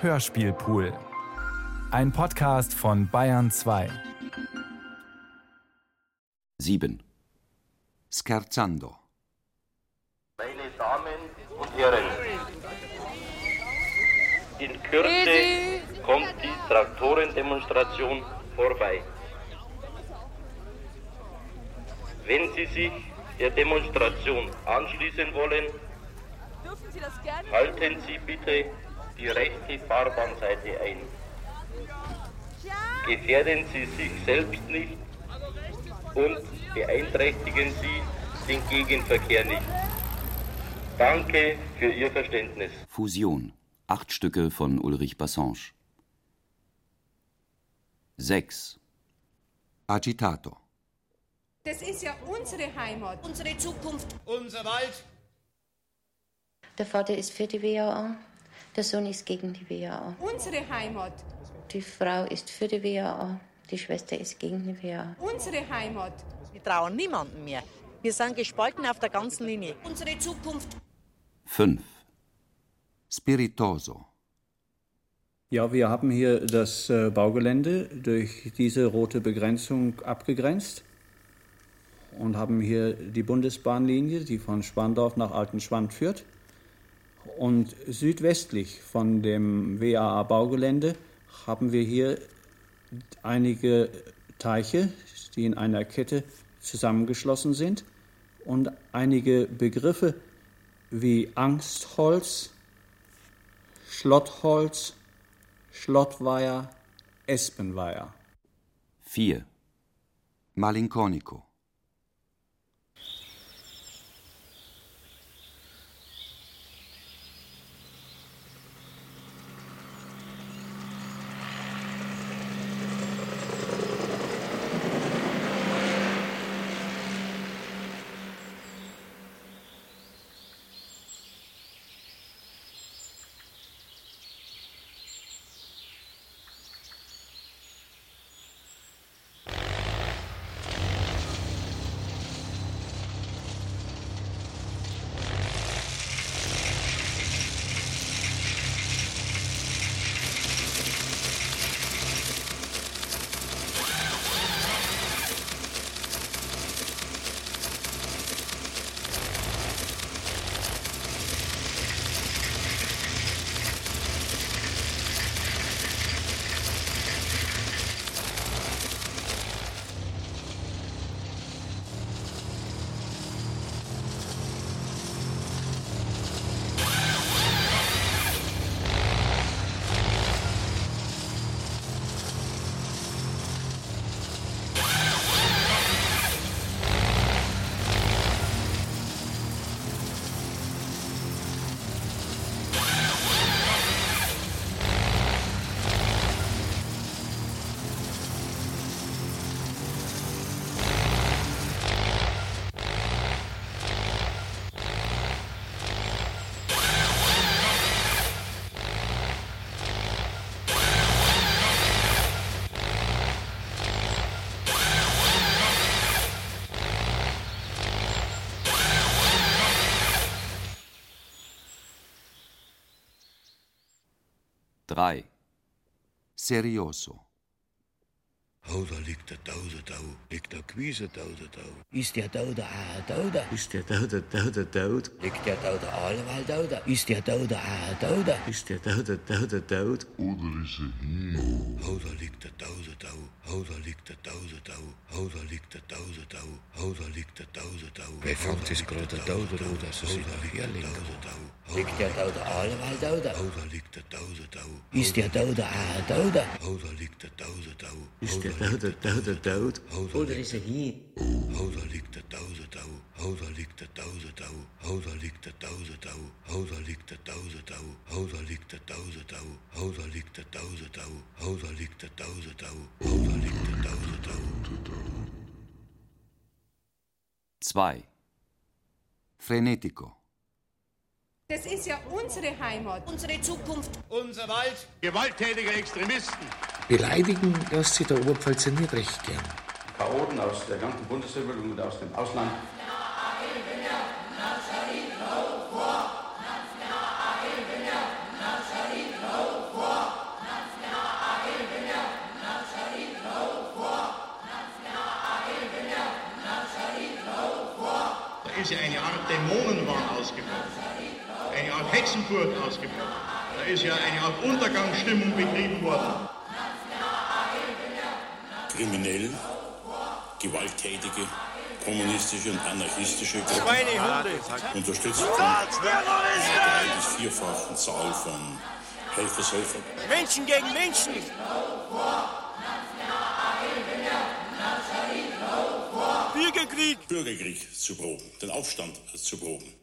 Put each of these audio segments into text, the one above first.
Hörspielpool. Ein Podcast von Bayern 2. 7. Scherzando. Meine Damen und Herren, in Kürze kommt die Traktorendemonstration vorbei. Wenn Sie sich der Demonstration anschließen wollen, halten Sie bitte die rechte Fahrbahnseite ein. Gefährden Sie sich selbst nicht und beeinträchtigen Sie den Gegenverkehr nicht. Danke für Ihr Verständnis. Fusion. Acht Stücke von Ulrich Bassange. 6. Agitato. Das ist ja unsere Heimat. unsere Zukunft. Unser Wald. Der Vater ist für die WAA, der Sohn ist gegen die WAA. Unsere Heimat. Die Frau ist für die WAA, die Schwester ist gegen die WAA. Unsere Heimat. Wir trauen niemanden mehr. Wir sind gespalten auf der ganzen Linie. Unsere Zukunft. 5. Spiritoso. Ja, wir haben hier das äh, Baugelände durch diese rote Begrenzung abgegrenzt und haben hier die Bundesbahnlinie, die von Spandorf nach Altenschwand führt. Und südwestlich von dem WAA-Baugelände haben wir hier einige Teiche, die in einer Kette zusammengeschlossen sind und einige Begriffe wie Angstholz, Schlottholz, Schlottweiher, Espenweiher. 4. Malinconico. 3. Serioso. Hauda liegt der Tauda Tau, liegt der Quise Tauda Tau. Ist der Tauda a Tauda? Ist der Tauda Tauda Taud? Liegt der Tauda allemal Tauda? Ist der Tauda a Tauda? Ist der Tauda Tauda Taud? Oder ist er hier? Hauda liegt der Tauda Tau, Hauda liegt der Tauda Tau, Hauda liegt der Tauda Tau, Hauda liegt der Tauda Tau. Wer fängt sich gerade Tauda Tau, dass er sich hier liegt? Liegt der Dauder alleweil Dauder? Oh, da liegt der Dauder da. Ist der Dauder auch ein Dauder? Oh, da liegt der Dauder da. Ist der Dauder Dauder Daud? Oder ist er hier? Oh, da liegt der Dauder da. Oh, da liegt der Dauder da. Oh, da liegt der Dauder da. Oh, da liegt der Dauder da. Oh, da liegt der Dauder da. Oh, da liegt der Dauder da. Oh, da liegt der Dauder da. Oh, da liegt der Dauder da. Zwei. Frenetico. Das ist ja unsere Heimat, unsere Zukunft, unser Wald, gewalttätiger Extremisten. Beleidigen lässt sich der Oberpfälzer nicht recht gern. Chaoten aus der ganzen Bundesrepublik und aus dem Ausland. ist ja eine Art Dämonenwahn ausgebrochen eine Art Hexenburg ausgebrochen. Da ist ja eine Art Untergangsstimmung betrieben worden. Kriminell, gewalttätige, kommunistische und anarchistische Gruppen, unterstützt von einer drei- bis vierfachen Zahl von Helfershelfern. Menschen gegen Menschen. Bürgerkrieg. Bürgerkrieg zu proben, den Aufstand zu proben.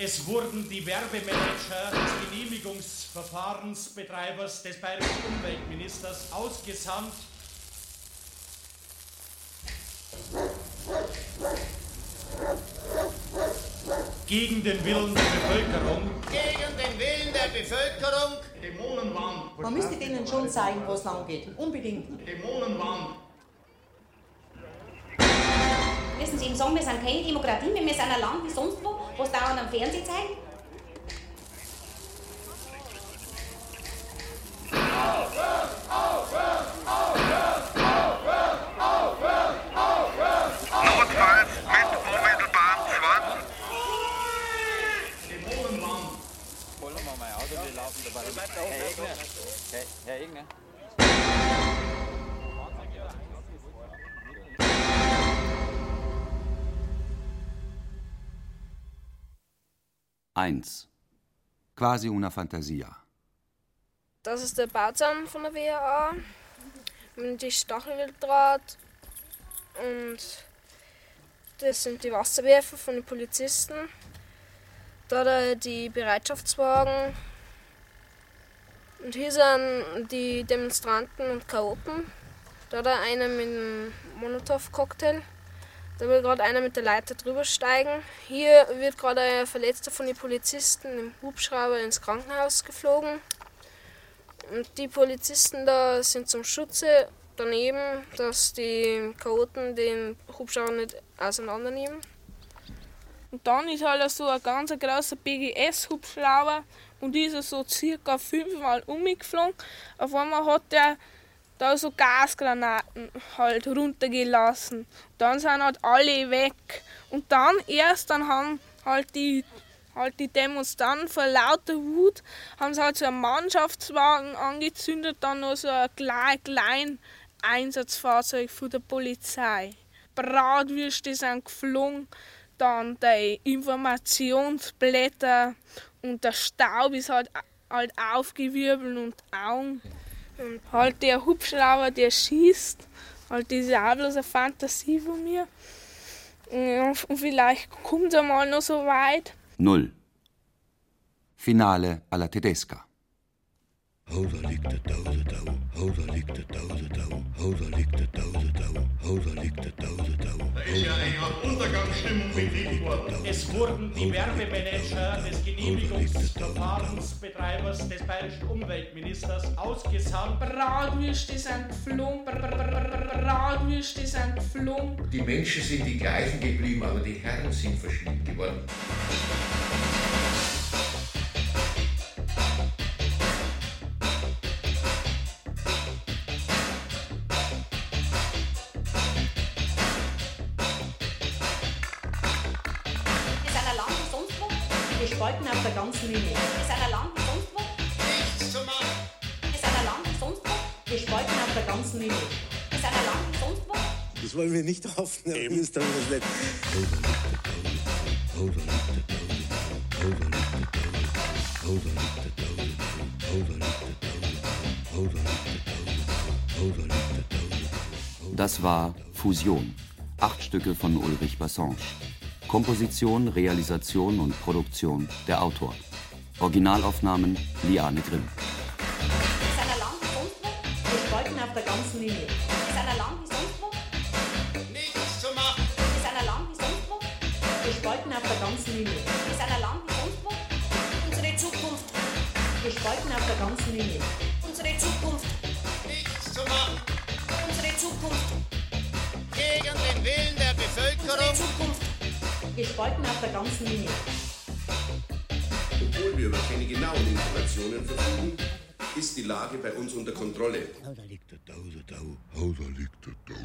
Es wurden die Werbemanager des Genehmigungsverfahrensbetreibers des bayerischen Umweltministers ausgesandt. Gegen den Willen der Bevölkerung. Gegen den Willen der Bevölkerung. Dämonenwahn. Man müsste denen schon zeigen, wo es lang geht. Unbedingt. Dämonenwahn. Wissen Sie, im Sommer, wir sind keine Demokratie, wir sind ein Land wie sonst wo, es dauernd am Fernsehen zeigen. 1. Quasi una fantasia. Das ist der Bartsamen von der WHA. Mit dem Stacheldraht. Und das sind die Wasserwerfer von den Polizisten. Da die Bereitschaftswagen. Und hier sind die Demonstranten und Chaoten. Da einer mit einem Molotow-Cocktail. Da will gerade einer mit der Leiter drüber steigen. Hier wird gerade ein Verletzter von den Polizisten im Hubschrauber ins Krankenhaus geflogen. Und die Polizisten da sind zum Schutze daneben, dass die Chaoten den Hubschrauber nicht auseinandernehmen. Und dann ist halt so ein ganz großer BGS-Hubschrauber und ist er so circa fünfmal umgeflogen. Auf einmal hat der da so Gasgranaten halt runtergelassen. Dann sind halt alle weg. Und dann erst dann haben halt die halt die Demonstranten vor lauter Wut haben sie halt so einen Mannschaftswagen angezündet, dann noch so ein klein, klein Einsatzfahrzeug von der Polizei. Bratwürste sind geflogen, dann die Informationsblätter und der Staub ist halt, halt aufgewirbelt und Augen. Und halt der Hubschrauber, der schießt, halt bloß eine Fantasie von mir. Und vielleicht kommt es einmal noch so weit. Null. Finale alla tedesca. Houder liegt der Tausend Tau, Houder liegt der Tausend Tau, Houder liegt der Tausend Tau, Houder liegt der Tausend Tau. Da ist ja eine Art Untergangsstimmung betrieben worden. Es wurden die Werbemanager des Genehmigungsverfahrensbetreibers des bayerischen Umweltministers ausgesandt. Bratwürste sind geflogen, Bratwürste sind geflogen. Die Menschen sind die gleichen geblieben, aber die Herren sind verschieden geworden. Gespalten auf der ganzen Linie. Wir sind ein Land wie sonst wo. Nichts zu machen. Wir sind ein Land wie sonst wo. Gespalten auf der ganzen Linie. Wir sind ein Land wie sonst wo. Das wollen wir nicht aufnehmen, das ist dann das nicht. Das war Fusion. Acht Stücke von Ulrich Bassange. Komposition, Realisation und Produktion der Autor. Originalaufnahmen Liane Grimm. Wir sind ein Land wie sonst wo. Gespalten auf der ganzen Linie. Wir sind ein Land wie sonst wo. Nichts zu machen. Wir sind ein Land wie sonst wo. Gespalten auf der ganzen Linie. Wir sind ein Land wie sonst wo. Unsere Zukunft. Gespalten auf der ganzen Linie. Unsere Zukunft. Nichts zu machen. Unsere Zukunft. Gegen den Willen der Bevölkerung. Unsere Zukunft. Gespalten auf der ganzen Linie. Obwohl wir über keine genauen Informationen verfügen, ist die Lage bei uns unter Kontrolle. Da liegt der Tau, der Tau. Da liegt der Tau.